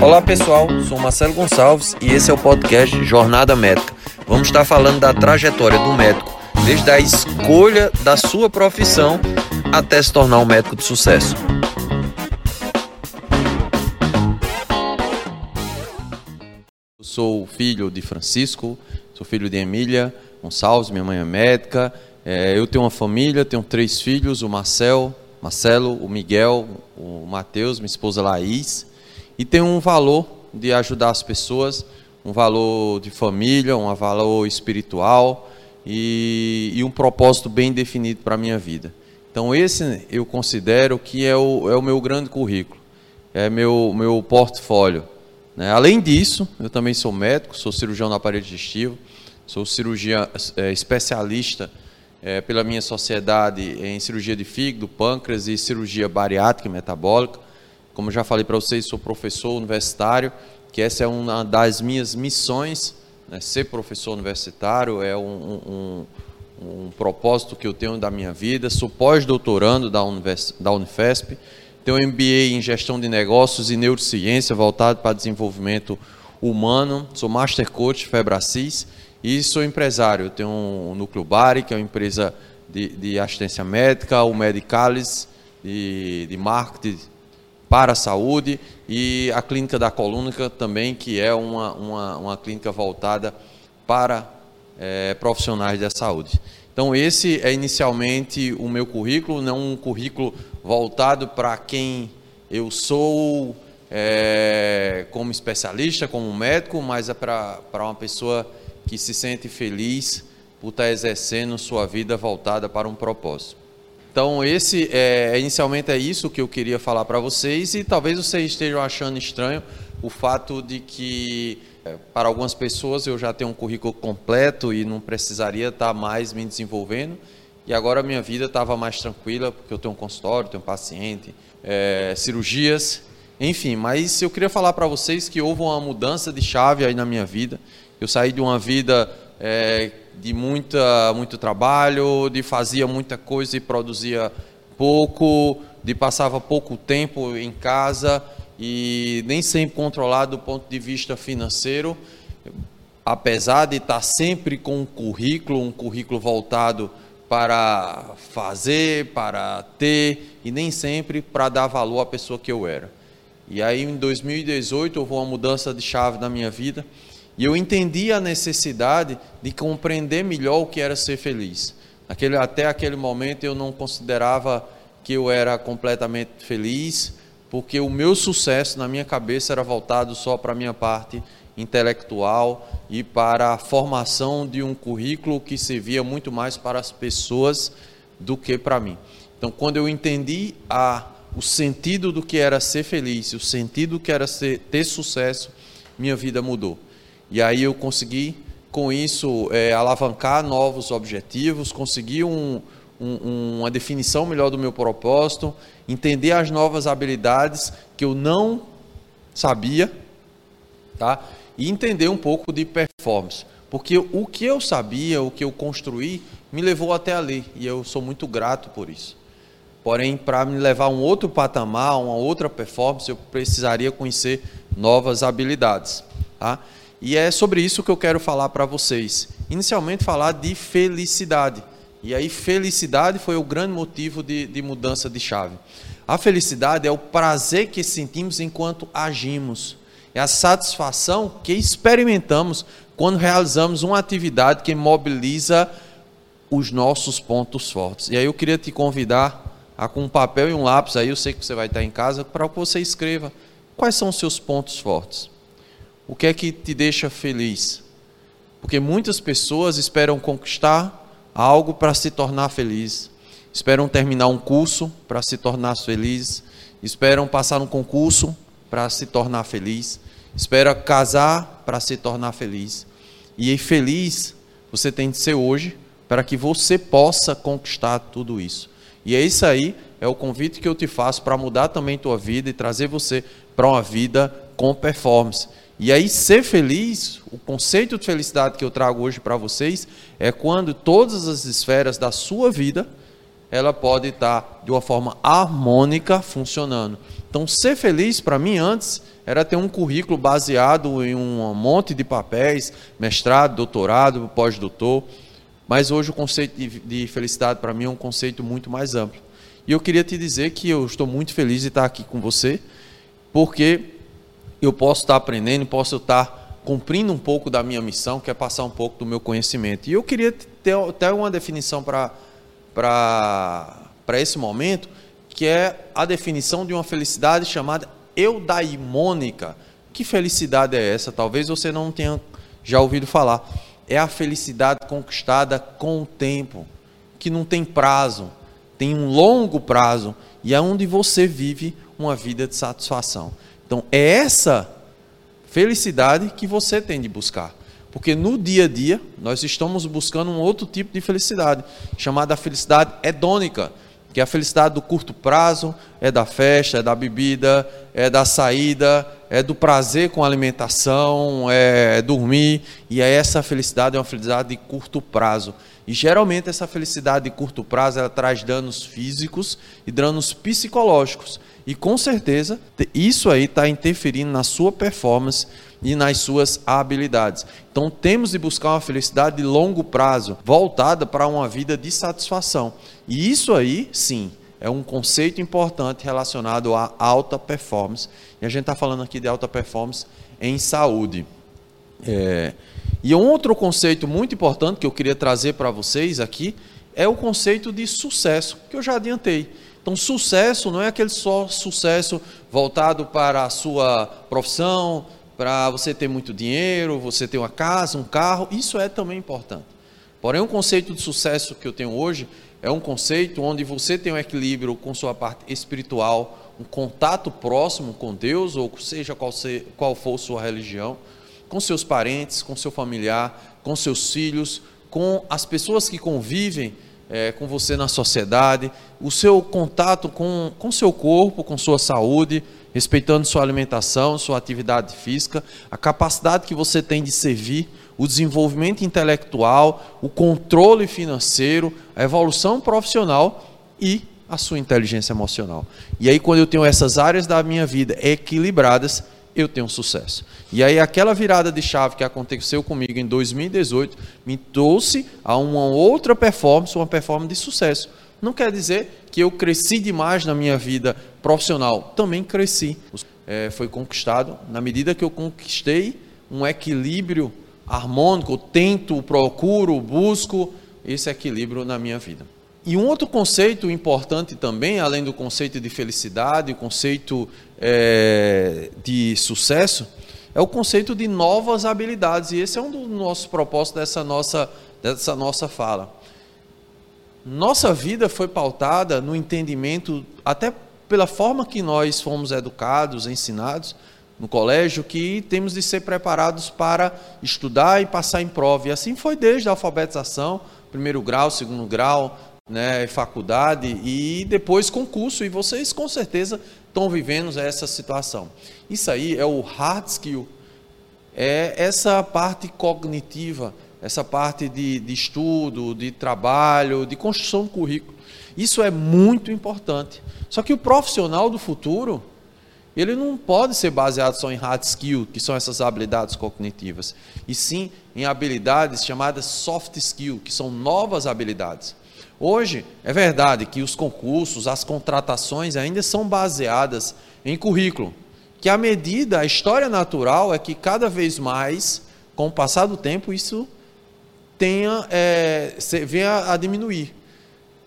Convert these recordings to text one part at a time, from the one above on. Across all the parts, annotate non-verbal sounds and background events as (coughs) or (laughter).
Olá pessoal, sou Marcelo Gonçalves e esse é o podcast Jornada Médica. Vamos estar falando da trajetória do médico, desde a escolha da sua profissão até se tornar um médico de sucesso. Eu sou filho de Francisco, sou filho de Emília Gonçalves, minha mãe é médica. É, eu tenho uma família, tenho três filhos, o Marcel, Marcelo, o Miguel, o Matheus, minha esposa Laís e tem um valor de ajudar as pessoas, um valor de família, um valor espiritual e, e um propósito bem definido para a minha vida. Então esse eu considero que é o, é o meu grande currículo, é meu, meu portfólio. Né? Além disso, eu também sou médico, sou cirurgião na aparelho digestivo, sou cirurgião é, especialista é, pela minha sociedade em cirurgia de fígado, pâncreas e cirurgia bariátrica e metabólica. Como já falei para vocês, sou professor universitário, que essa é uma das minhas missões, né? ser professor universitário é um, um, um, propósito que eu tenho da minha vida. Sou pós-doutorando da, da Unifesp, tenho MBA em gestão de negócios e neurociência voltado para desenvolvimento humano. Sou Master Coach Febracis e sou empresário. Eu tenho um Núcleo Bari, que é uma empresa de, de assistência médica, o Medicalis, de, de marketing para a saúde e a clínica da colônica também, que é uma, uma, uma clínica voltada para é, profissionais da saúde. Então, esse é inicialmente o meu currículo, não um currículo voltado para quem eu sou é, como especialista, como médico, mas é para uma pessoa que se sente feliz por estar exercendo sua vida voltada para um propósito. Então, esse é, inicialmente é isso que eu queria falar para vocês e talvez vocês estejam achando estranho o fato de que é, para algumas pessoas eu já tenho um currículo completo e não precisaria estar mais me desenvolvendo e agora a minha vida estava mais tranquila porque eu tenho um consultório, tenho um paciente, é, cirurgias, enfim. Mas eu queria falar para vocês que houve uma mudança de chave aí na minha vida. Eu saí de uma vida é, de muita, muito trabalho, de fazia muita coisa e produzia pouco, de passava pouco tempo em casa e nem sempre controlado do ponto de vista financeiro, apesar de estar sempre com um currículo, um currículo voltado para fazer, para ter e nem sempre para dar valor à pessoa que eu era. E aí em 2018 houve uma mudança de chave na minha vida e eu entendi a necessidade de compreender melhor o que era ser feliz. Aquele, até aquele momento eu não considerava que eu era completamente feliz, porque o meu sucesso na minha cabeça era voltado só para a minha parte intelectual e para a formação de um currículo que servia muito mais para as pessoas do que para mim. Então, quando eu entendi a, o sentido do que era ser feliz, o sentido do que era ser, ter sucesso, minha vida mudou. E aí eu consegui, com isso, é, alavancar novos objetivos, conseguir um, um, uma definição melhor do meu propósito, entender as novas habilidades que eu não sabia, tá? e entender um pouco de performance. Porque o que eu sabia, o que eu construí, me levou até ali, e eu sou muito grato por isso. Porém, para me levar a um outro patamar, uma outra performance, eu precisaria conhecer novas habilidades. Tá? E é sobre isso que eu quero falar para vocês. Inicialmente, falar de felicidade. E aí, felicidade foi o grande motivo de, de mudança de chave. A felicidade é o prazer que sentimos enquanto agimos, é a satisfação que experimentamos quando realizamos uma atividade que mobiliza os nossos pontos fortes. E aí eu queria te convidar a com um papel e um lápis, aí eu sei que você vai estar em casa, para que você escreva quais são os seus pontos fortes. O que é que te deixa feliz? Porque muitas pessoas esperam conquistar algo para se tornar feliz, esperam terminar um curso para se tornar feliz, esperam passar um concurso para se tornar feliz, esperam casar para se tornar feliz. E feliz você tem de ser hoje para que você possa conquistar tudo isso. E é isso aí, é o convite que eu te faço para mudar também tua vida e trazer você para uma vida com performance. E aí, ser feliz, o conceito de felicidade que eu trago hoje para vocês, é quando todas as esferas da sua vida ela pode estar de uma forma harmônica funcionando. Então, ser feliz para mim antes era ter um currículo baseado em um monte de papéis, mestrado, doutorado, pós-doutor. Mas hoje o conceito de, de felicidade para mim é um conceito muito mais amplo. E eu queria te dizer que eu estou muito feliz de estar aqui com você, porque eu posso estar aprendendo, posso estar cumprindo um pouco da minha missão, que é passar um pouco do meu conhecimento. E eu queria ter até uma definição para esse momento, que é a definição de uma felicidade chamada eudaimônica. Que felicidade é essa? Talvez você não tenha já ouvido falar. É a felicidade conquistada com o tempo, que não tem prazo, tem um longo prazo e é onde você vive uma vida de satisfação. Então, é essa felicidade que você tem de buscar. Porque no dia a dia, nós estamos buscando um outro tipo de felicidade, chamada felicidade hedônica, que é a felicidade do curto prazo, é da festa, é da bebida, é da saída, é do prazer com a alimentação, é dormir, e é essa felicidade é uma felicidade de curto prazo. E geralmente essa felicidade de curto prazo ela traz danos físicos e danos psicológicos. E com certeza isso aí está interferindo na sua performance e nas suas habilidades. Então temos de buscar uma felicidade de longo prazo, voltada para uma vida de satisfação. E isso aí, sim, é um conceito importante relacionado à alta performance. E a gente está falando aqui de alta performance em saúde. É, e um outro conceito muito importante que eu queria trazer para vocês aqui é o conceito de sucesso, que eu já adiantei. Então, sucesso não é aquele só sucesso voltado para a sua profissão, para você ter muito dinheiro, você ter uma casa, um carro, isso é também importante. Porém, o conceito de sucesso que eu tenho hoje é um conceito onde você tem um equilíbrio com sua parte espiritual, um contato próximo com Deus, ou seja qual, ser, qual for sua religião, com seus parentes, com seu familiar, com seus filhos, com as pessoas que convivem é, com você na sociedade, o seu contato com, com seu corpo, com sua saúde, respeitando sua alimentação, sua atividade física, a capacidade que você tem de servir, o desenvolvimento intelectual, o controle financeiro, a evolução profissional e a sua inteligência emocional. E aí, quando eu tenho essas áreas da minha vida equilibradas, eu tenho sucesso. E aí, aquela virada de chave que aconteceu comigo em 2018 me trouxe a uma outra performance, uma performance de sucesso. Não quer dizer que eu cresci demais na minha vida profissional. Também cresci. É, foi conquistado na medida que eu conquistei um equilíbrio harmônico, tento, procuro, busco esse equilíbrio na minha vida. E um outro conceito importante também, além do conceito de felicidade, o conceito é, de sucesso, é o conceito de novas habilidades. E esse é um dos nossos propósitos dessa nossa, dessa nossa fala. Nossa vida foi pautada no entendimento, até pela forma que nós fomos educados, ensinados no colégio, que temos de ser preparados para estudar e passar em prova. E assim foi desde a alfabetização, primeiro grau, segundo grau, né, faculdade e depois concurso. E vocês com certeza estão vivendo essa situação. Isso aí é o hard skill, é essa parte cognitiva essa parte de, de estudo, de trabalho, de construção do currículo. Isso é muito importante. Só que o profissional do futuro, ele não pode ser baseado só em hard skill, que são essas habilidades cognitivas, e sim em habilidades chamadas soft skill, que são novas habilidades. Hoje, é verdade que os concursos, as contratações ainda são baseadas em currículo, que a medida, a história natural é que cada vez mais, com o passar do tempo, isso tenha, é, venha a diminuir.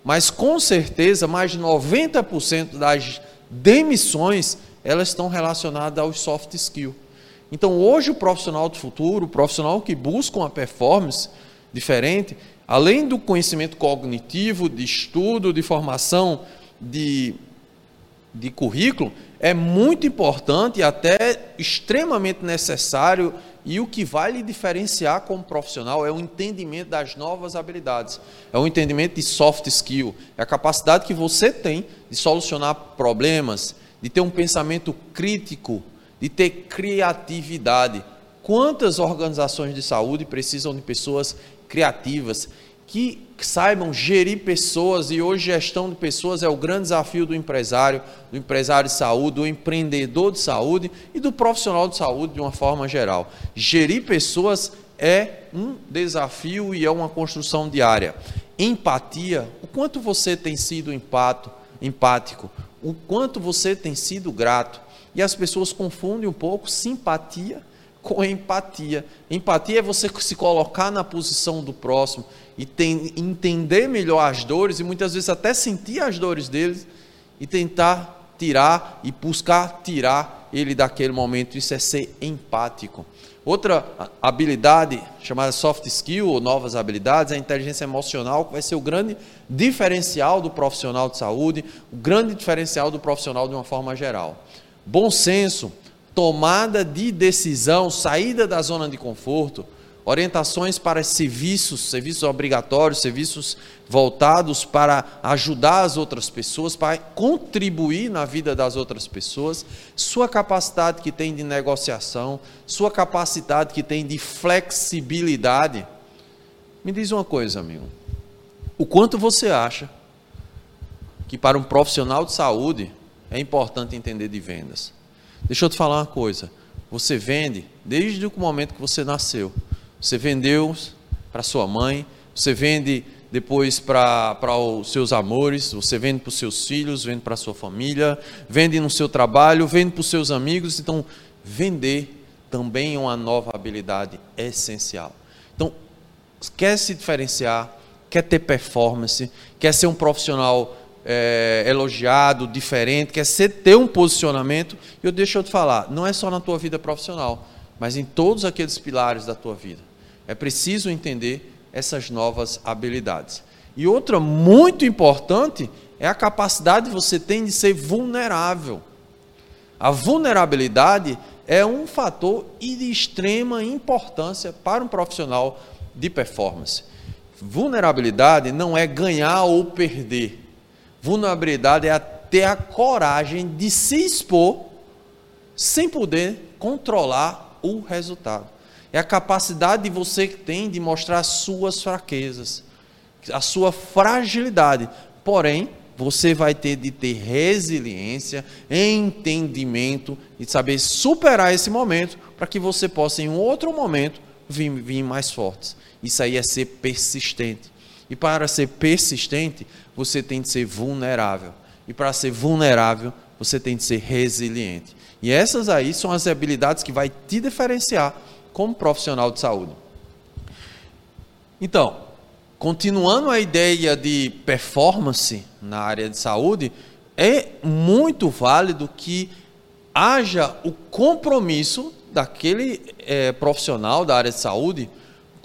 Mas com certeza, mais de 90% das demissões, elas estão relacionadas aos soft skills. Então, hoje, o profissional do futuro, o profissional que busca uma performance diferente, além do conhecimento cognitivo, de estudo, de formação, de, de currículo, é muito importante e até extremamente necessário e o que vai lhe diferenciar como profissional é o entendimento das novas habilidades, é o entendimento de soft skill, é a capacidade que você tem de solucionar problemas, de ter um pensamento crítico, de ter criatividade. Quantas organizações de saúde precisam de pessoas criativas, que saibam gerir pessoas e hoje gestão de pessoas é o grande desafio do empresário, do empresário de saúde, do empreendedor de saúde e do profissional de saúde de uma forma geral. Gerir pessoas é um desafio e é uma construção diária. Empatia, o quanto você tem sido empato, empático, o quanto você tem sido grato. E as pessoas confundem um pouco simpatia com empatia. Empatia é você se colocar na posição do próximo e tem, entender melhor as dores e muitas vezes até sentir as dores deles e tentar tirar e buscar tirar ele daquele momento. Isso é ser empático. Outra habilidade chamada soft skill ou novas habilidades é a inteligência emocional, que vai ser o grande diferencial do profissional de saúde, o grande diferencial do profissional de uma forma geral. Bom senso, tomada de decisão, saída da zona de conforto, orientações para serviços, serviços obrigatórios, serviços voltados para ajudar as outras pessoas, para contribuir na vida das outras pessoas, sua capacidade que tem de negociação, sua capacidade que tem de flexibilidade. Me diz uma coisa, amigo. O quanto você acha que para um profissional de saúde é importante entender de vendas? Deixa eu te falar uma coisa. Você vende desde o momento que você nasceu. Você vendeu para sua mãe, você vende depois para os seus amores, você vende para os seus filhos, vende para a sua família, vende no seu trabalho, vende para os seus amigos. Então, vender também é uma nova habilidade essencial. Então, quer se diferenciar, quer ter performance, quer ser um profissional é, elogiado, diferente, quer ser, ter um posicionamento, eu deixo eu te falar, não é só na tua vida profissional, mas em todos aqueles pilares da tua vida. É preciso entender essas novas habilidades. E outra muito importante é a capacidade que você tem de ser vulnerável. A vulnerabilidade é um fator de extrema importância para um profissional de performance. Vulnerabilidade não é ganhar ou perder. Vulnerabilidade é ter a coragem de se expor sem poder controlar o resultado é a capacidade que você tem de mostrar as suas fraquezas, a sua fragilidade. Porém, você vai ter de ter resiliência, entendimento e saber superar esse momento para que você possa, em outro momento, vir, vir mais forte. Isso aí é ser persistente. E para ser persistente, você tem de ser vulnerável. E para ser vulnerável, você tem de ser resiliente. E essas aí são as habilidades que vai te diferenciar como profissional de saúde. Então, continuando a ideia de performance na área de saúde, é muito válido que haja o compromisso daquele é, profissional da área de saúde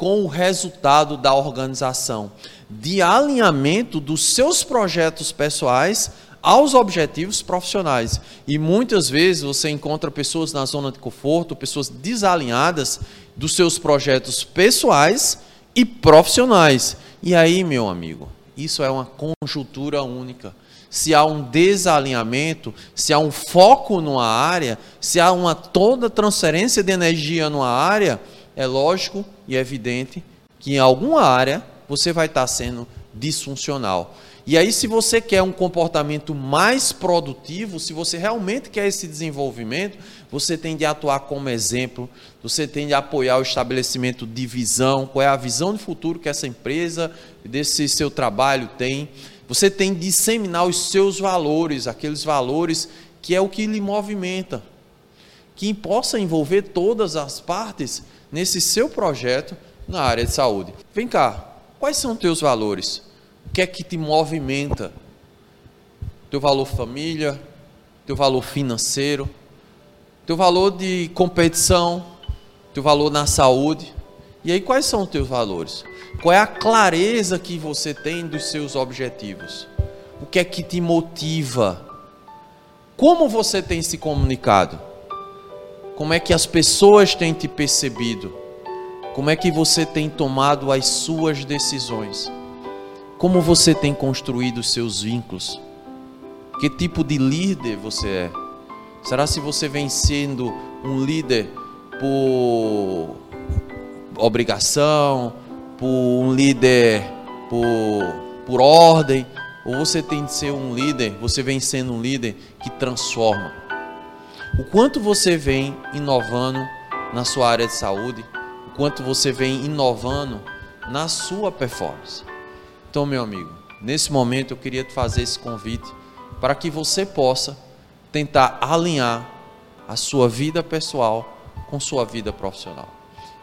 com o resultado da organização, de alinhamento dos seus projetos pessoais aos objetivos profissionais. E muitas vezes você encontra pessoas na zona de conforto, pessoas desalinhadas dos seus projetos pessoais e profissionais. E aí, meu amigo, isso é uma conjuntura única. Se há um desalinhamento, se há um foco numa área, se há uma toda transferência de energia numa área, é lógico e evidente que em alguma área você vai estar sendo disfuncional. E aí, se você quer um comportamento mais produtivo, se você realmente quer esse desenvolvimento, você tem de atuar como exemplo, você tem de apoiar o estabelecimento de visão, qual é a visão de futuro que essa empresa, desse seu trabalho tem. Você tem de disseminar os seus valores, aqueles valores que é o que lhe movimenta, que possa envolver todas as partes nesse seu projeto na área de saúde. Vem cá, quais são teus valores? O que é que te movimenta? Teu valor família, teu valor financeiro, teu valor de competição, teu valor na saúde. E aí, quais são os teus valores? Qual é a clareza que você tem dos seus objetivos? O que é que te motiva? Como você tem se comunicado? Como é que as pessoas têm te percebido? Como é que você tem tomado as suas decisões? Como você tem construído os seus vínculos? Que tipo de líder você é? Será se você vem sendo um líder por obrigação, por um líder por, por ordem, ou você tem de ser um líder, você vem sendo um líder que transforma. O quanto você vem inovando na sua área de saúde, o quanto você vem inovando na sua performance. Então, meu amigo, nesse momento eu queria te fazer esse convite para que você possa tentar alinhar a sua vida pessoal com sua vida profissional.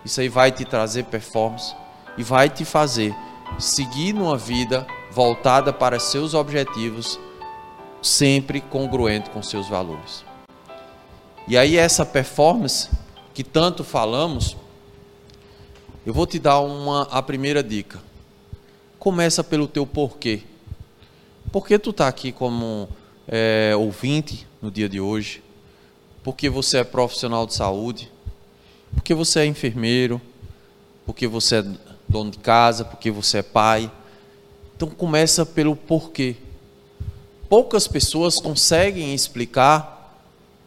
Isso aí vai te trazer performance e vai te fazer seguir numa vida voltada para seus objetivos, sempre congruente com seus valores. E aí essa performance que tanto falamos, eu vou te dar uma a primeira dica. Começa pelo teu porquê. Por que tu está aqui como é, ouvinte no dia de hoje? Porque você é profissional de saúde? Porque você é enfermeiro? Porque você é dono de casa? Porque você é pai? Então começa pelo porquê. Poucas pessoas conseguem explicar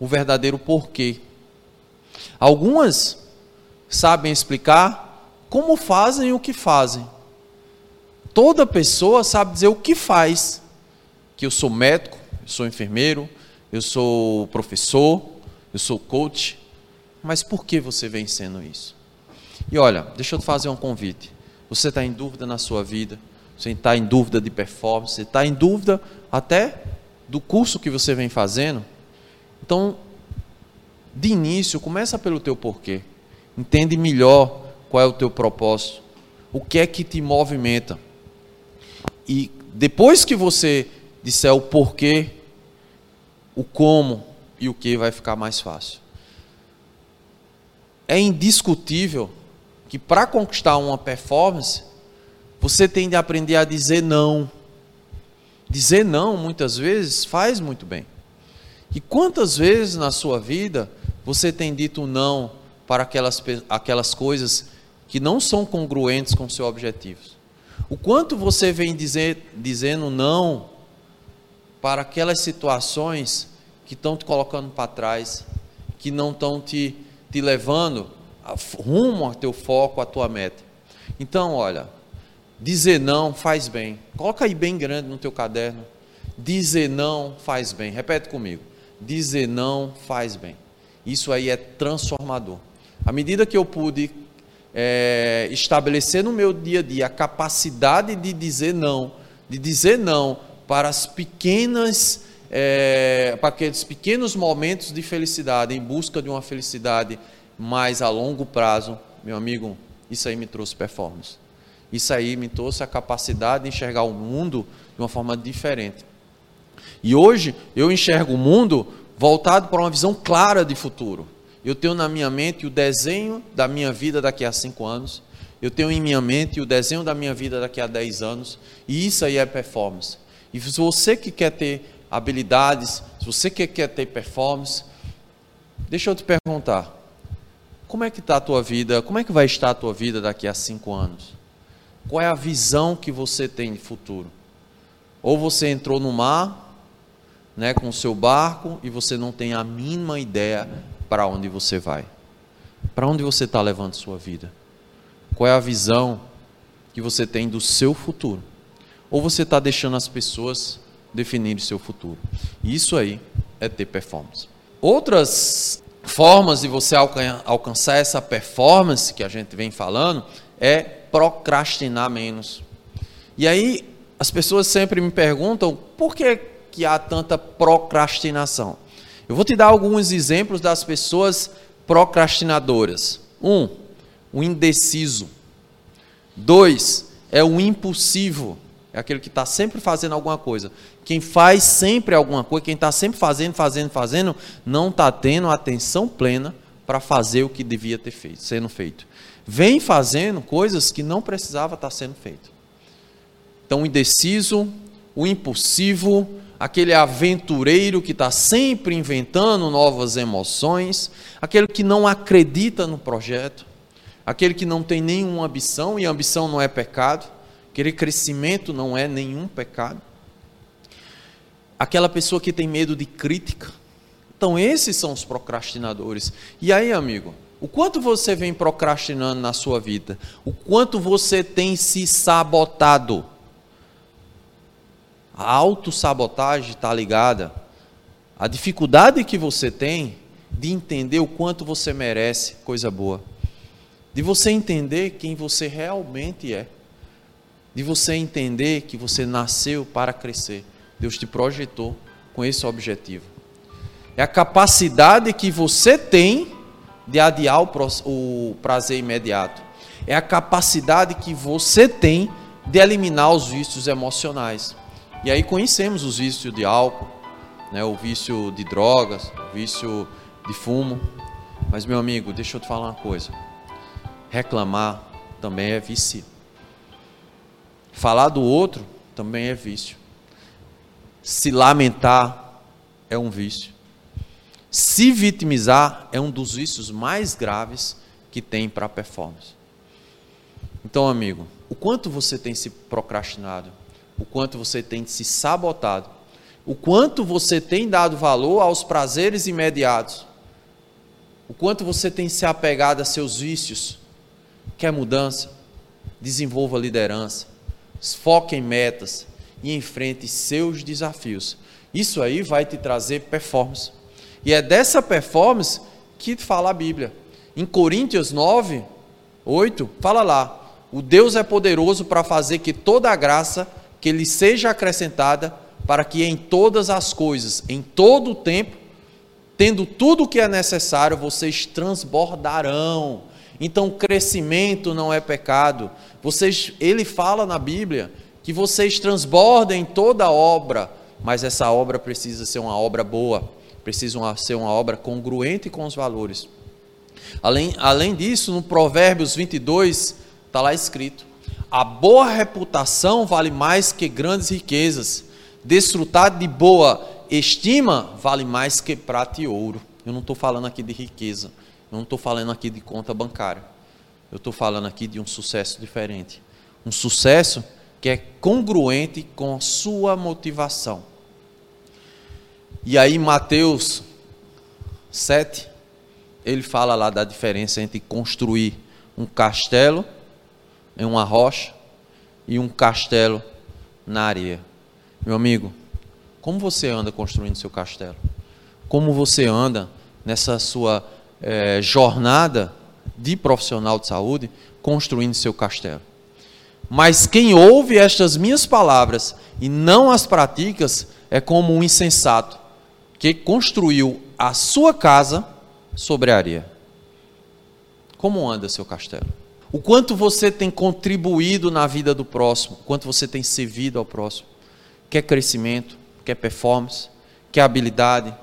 o verdadeiro porquê. Algumas sabem explicar como fazem o que fazem. Toda pessoa sabe dizer o que faz. Que eu sou médico, eu sou enfermeiro, eu sou professor, eu sou coach. Mas por que você vem sendo isso? E olha, deixa eu te fazer um convite. Você está em dúvida na sua vida? você está em dúvida de performance, você está em dúvida até do curso que você vem fazendo. Então, de início, começa pelo teu porquê. Entende melhor qual é o teu propósito, o que é que te movimenta. E depois que você disser o porquê, o como e o que vai ficar mais fácil. É indiscutível que para conquistar uma performance, você tem de aprender a dizer não. Dizer não, muitas vezes, faz muito bem. E quantas vezes na sua vida você tem dito não para aquelas, aquelas coisas que não são congruentes com seus objetivos? O quanto você vem dizer, dizendo não para aquelas situações que estão te colocando para trás, que não estão te, te levando a, rumo ao teu foco, à tua meta. Então, olha, Dizer não faz bem. Coloca aí bem grande no teu caderno. Dizer não faz bem. Repete comigo. Dizer não faz bem. Isso aí é transformador. À medida que eu pude é, estabelecer no meu dia a dia a capacidade de dizer não, de dizer não para as pequenas, é, para aqueles pequenos momentos de felicidade, em busca de uma felicidade mais a longo prazo, meu amigo, isso aí me trouxe performance. Isso aí me trouxe a capacidade de enxergar o mundo de uma forma diferente. E hoje eu enxergo o mundo voltado para uma visão clara de futuro. Eu tenho na minha mente o desenho da minha vida daqui a cinco anos. Eu tenho em minha mente o desenho da minha vida daqui a dez anos. E isso aí é performance. E se você que quer ter habilidades, se você que quer ter performance, deixa eu te perguntar: como é que está a tua vida? Como é que vai estar a tua vida daqui a cinco anos? Qual é a visão que você tem de futuro? Ou você entrou no mar, né, com o seu barco e você não tem a mínima ideia para onde você vai. Para onde você está levando sua vida? Qual é a visão que você tem do seu futuro? Ou você está deixando as pessoas definirem seu futuro? Isso aí é ter performance. Outras formas de você alcançar essa performance que a gente vem falando é procrastinar menos. E aí as pessoas sempre me perguntam por que, que há tanta procrastinação. Eu vou te dar alguns exemplos das pessoas procrastinadoras. Um, o indeciso. Dois, é o impulsivo. É aquele que está sempre fazendo alguma coisa. Quem faz sempre alguma coisa, quem está sempre fazendo, fazendo, fazendo, não está tendo atenção plena para fazer o que devia ter feito, sendo feito vem fazendo coisas que não precisava estar sendo feito. Então, o indeciso, o impulsivo, aquele aventureiro que está sempre inventando novas emoções, aquele que não acredita no projeto, aquele que não tem nenhuma ambição, e ambição não é pecado, aquele crescimento não é nenhum pecado, aquela pessoa que tem medo de crítica. Então, esses são os procrastinadores. E aí, amigo, O quanto você vem procrastinando na sua vida? O quanto você tem se sabotado? A autossabotagem está ligada à dificuldade que você tem de entender o quanto você merece coisa boa. De você entender quem você realmente é. De você entender que você nasceu para crescer. Deus te projetou com esse objetivo. É a capacidade que você tem de adiar o prazer imediato. É a capacidade que você tem de eliminar os vícios emocionais. E aí conhecemos os vícios de álcool, né, o vício de drogas, o vício de fumo. Mas, meu amigo, deixa eu te falar uma coisa. Reclamar também é vício. Falar do outro também é vício. Se lamentar é um vício. Se vitimizar é um dos vícios mais graves que tem para a performance. Então, amigo, o quanto você tem se procrastinado, o quanto você tem se sabotado, o quanto você tem dado valor aos prazeres imediatos, o quanto você tem se apegado a seus vícios, quer mudança, desenvolva liderança, foque em metas e enfrente seus desafios. Isso aí vai te trazer performance. E é dessa performance que fala a Bíblia. Em Coríntios 9, 8, fala lá: o Deus é poderoso para fazer que toda a graça que lhe seja acrescentada, para que em todas as coisas, em todo o tempo, tendo tudo o que é necessário, vocês transbordarão. Então, crescimento não é pecado. Vocês, ele fala na Bíblia que vocês transbordem toda obra, mas essa obra precisa ser uma obra boa precisam ser uma obra congruente com os valores. Além, além disso, no Provérbios 22, está lá escrito: a boa reputação vale mais que grandes riquezas, desfrutar de boa estima vale mais que prata e ouro. Eu não estou falando aqui de riqueza, eu não estou falando aqui de conta bancária, eu estou falando aqui de um sucesso diferente. Um sucesso que é congruente com a sua motivação. E aí, Mateus 7, ele fala lá da diferença entre construir um castelo em uma rocha e um castelo na areia. Meu amigo, como você anda construindo seu castelo? Como você anda nessa sua é, jornada de profissional de saúde construindo seu castelo? Mas quem ouve estas minhas palavras e não as pratica é como um insensato que construiu a sua casa sobre a areia. Como anda seu castelo? O quanto você tem contribuído na vida do próximo, o quanto você tem servido ao próximo. Quer crescimento, quer performance, quer habilidade,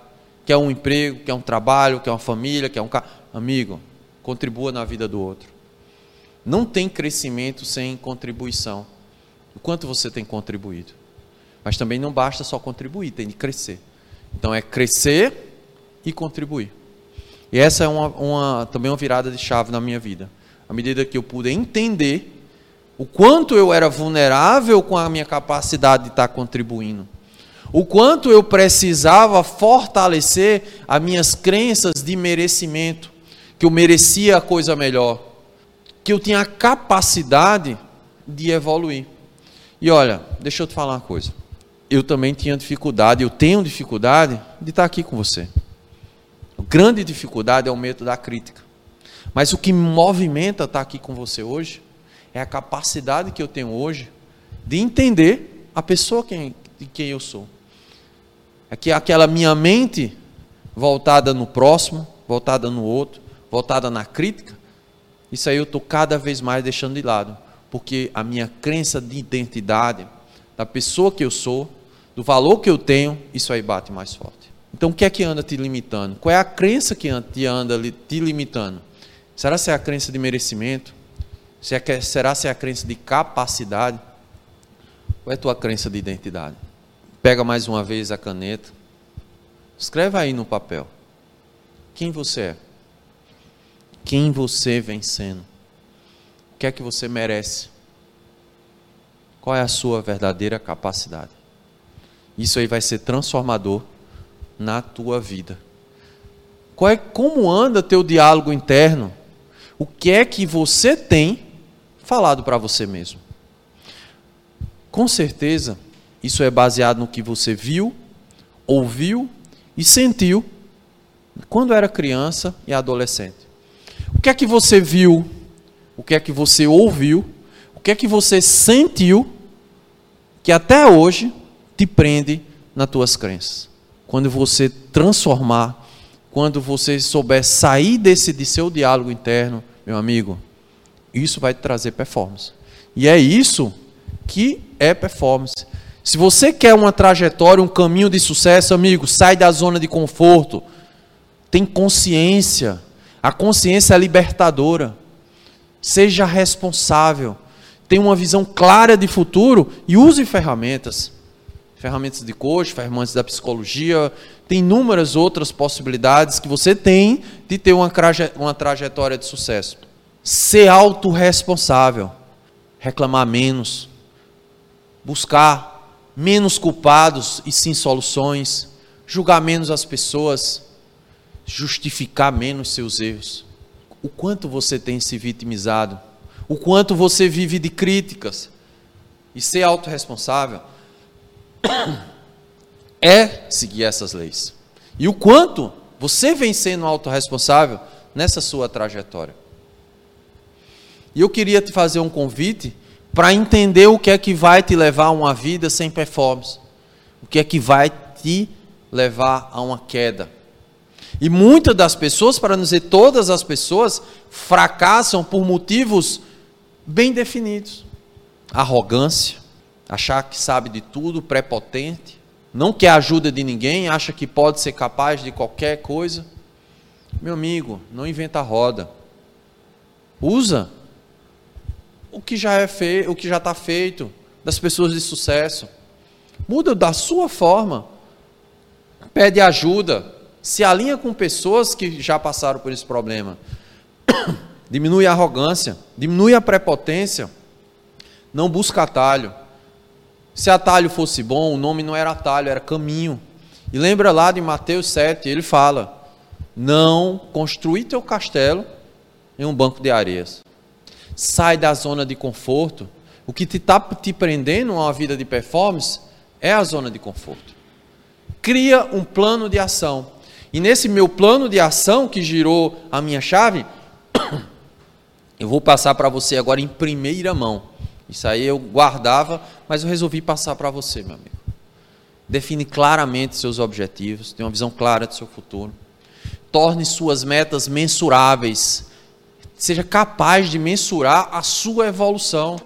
quer um emprego, quer um trabalho, quer uma família, quer um carro. Amigo, contribua na vida do outro. Não tem crescimento sem contribuição. O quanto você tem contribuído. Mas também não basta só contribuir, tem de crescer. Então é crescer e contribuir. E essa é uma, uma, também uma virada de chave na minha vida. À medida que eu pude entender o quanto eu era vulnerável com a minha capacidade de estar contribuindo, o quanto eu precisava fortalecer as minhas crenças de merecimento, que eu merecia a coisa melhor, que eu tinha a capacidade de evoluir. E olha, deixa eu te falar uma coisa eu também tinha dificuldade, eu tenho dificuldade de estar aqui com você. A grande dificuldade é o medo da crítica. Mas o que me movimenta estar aqui com você hoje é a capacidade que eu tenho hoje de entender a pessoa quem, de quem eu sou. É que aquela minha mente voltada no próximo, voltada no outro, voltada na crítica, isso aí eu estou cada vez mais deixando de lado. Porque a minha crença de identidade, da pessoa que eu sou, do valor que eu tenho, isso aí bate mais forte. Então, o que é que anda te limitando? Qual é a crença que te anda te limitando? Será se é a crença de merecimento? É será se é a crença de capacidade? Ou é a tua crença de identidade? Pega mais uma vez a caneta. Escreve aí no papel. Quem você é? Quem você vem sendo? O que é que você merece? Qual é a sua verdadeira capacidade? Isso aí vai ser transformador na tua vida. Qual é, como anda teu diálogo interno? O que é que você tem falado para você mesmo? Com certeza, isso é baseado no que você viu, ouviu e sentiu quando era criança e adolescente. O que é que você viu? O que é que você ouviu? O que é que você sentiu que até hoje te prende nas tuas crenças? Quando você transformar quando você souber sair desse de seu diálogo interno, meu amigo, isso vai te trazer performance. E é isso que é performance. Se você quer uma trajetória, um caminho de sucesso, amigo, sai da zona de conforto. Tem consciência. A consciência é libertadora. Seja responsável. Tenha uma visão clara de futuro e use ferramentas ferramentas de coach, ferramentas da psicologia, tem inúmeras outras possibilidades que você tem de ter uma, uma trajetória de sucesso. Ser autorresponsável, reclamar menos, buscar menos culpados e sim soluções, julgar menos as pessoas, justificar menos seus erros. O quanto você tem se vitimizado, o quanto você vive de críticas e ser autorresponsável é seguir essas leis. E o quanto você vem sendo autorresponsável nessa sua trajetória. E eu queria te fazer um convite para entender o que é que vai te levar a uma vida sem performance. O que é que vai te levar a uma queda. E muitas das pessoas, para não dizer todas as pessoas, fracassam por motivos bem definidos: arrogância, achar que sabe de tudo, prepotente, não quer ajuda de ninguém, acha que pode ser capaz de qualquer coisa. Meu amigo, não inventa roda. Usa o que já é feito, o que já está feito das pessoas de sucesso. Muda da sua forma. Pede ajuda. Se alinha com pessoas que já passaram por esse problema. (coughs) Diminui a arrogância, diminui a prepotência. Não busca atalho. Se atalho fosse bom, o nome não era atalho, era caminho. E lembra lá de Mateus 7, ele fala: Não construí teu castelo em um banco de areias. Sai da zona de conforto. O que te está te prendendo a uma vida de performance é a zona de conforto. Cria um plano de ação. E nesse meu plano de ação que girou a minha chave, (coughs) eu vou passar para você agora em primeira mão. Isso aí eu guardava, mas eu resolvi passar para você, meu amigo. Define claramente seus objetivos, tenha uma visão clara do seu futuro. Torne suas metas mensuráveis. Seja capaz de mensurar a sua evolução.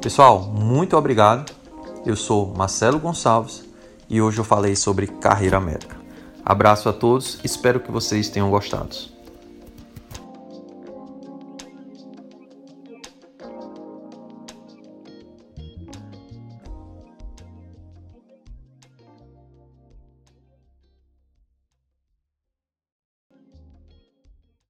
Pessoal, muito obrigado. Eu sou Marcelo Gonçalves e hoje eu falei sobre carreira médica. Abraço a todos, espero que vocês tenham gostado.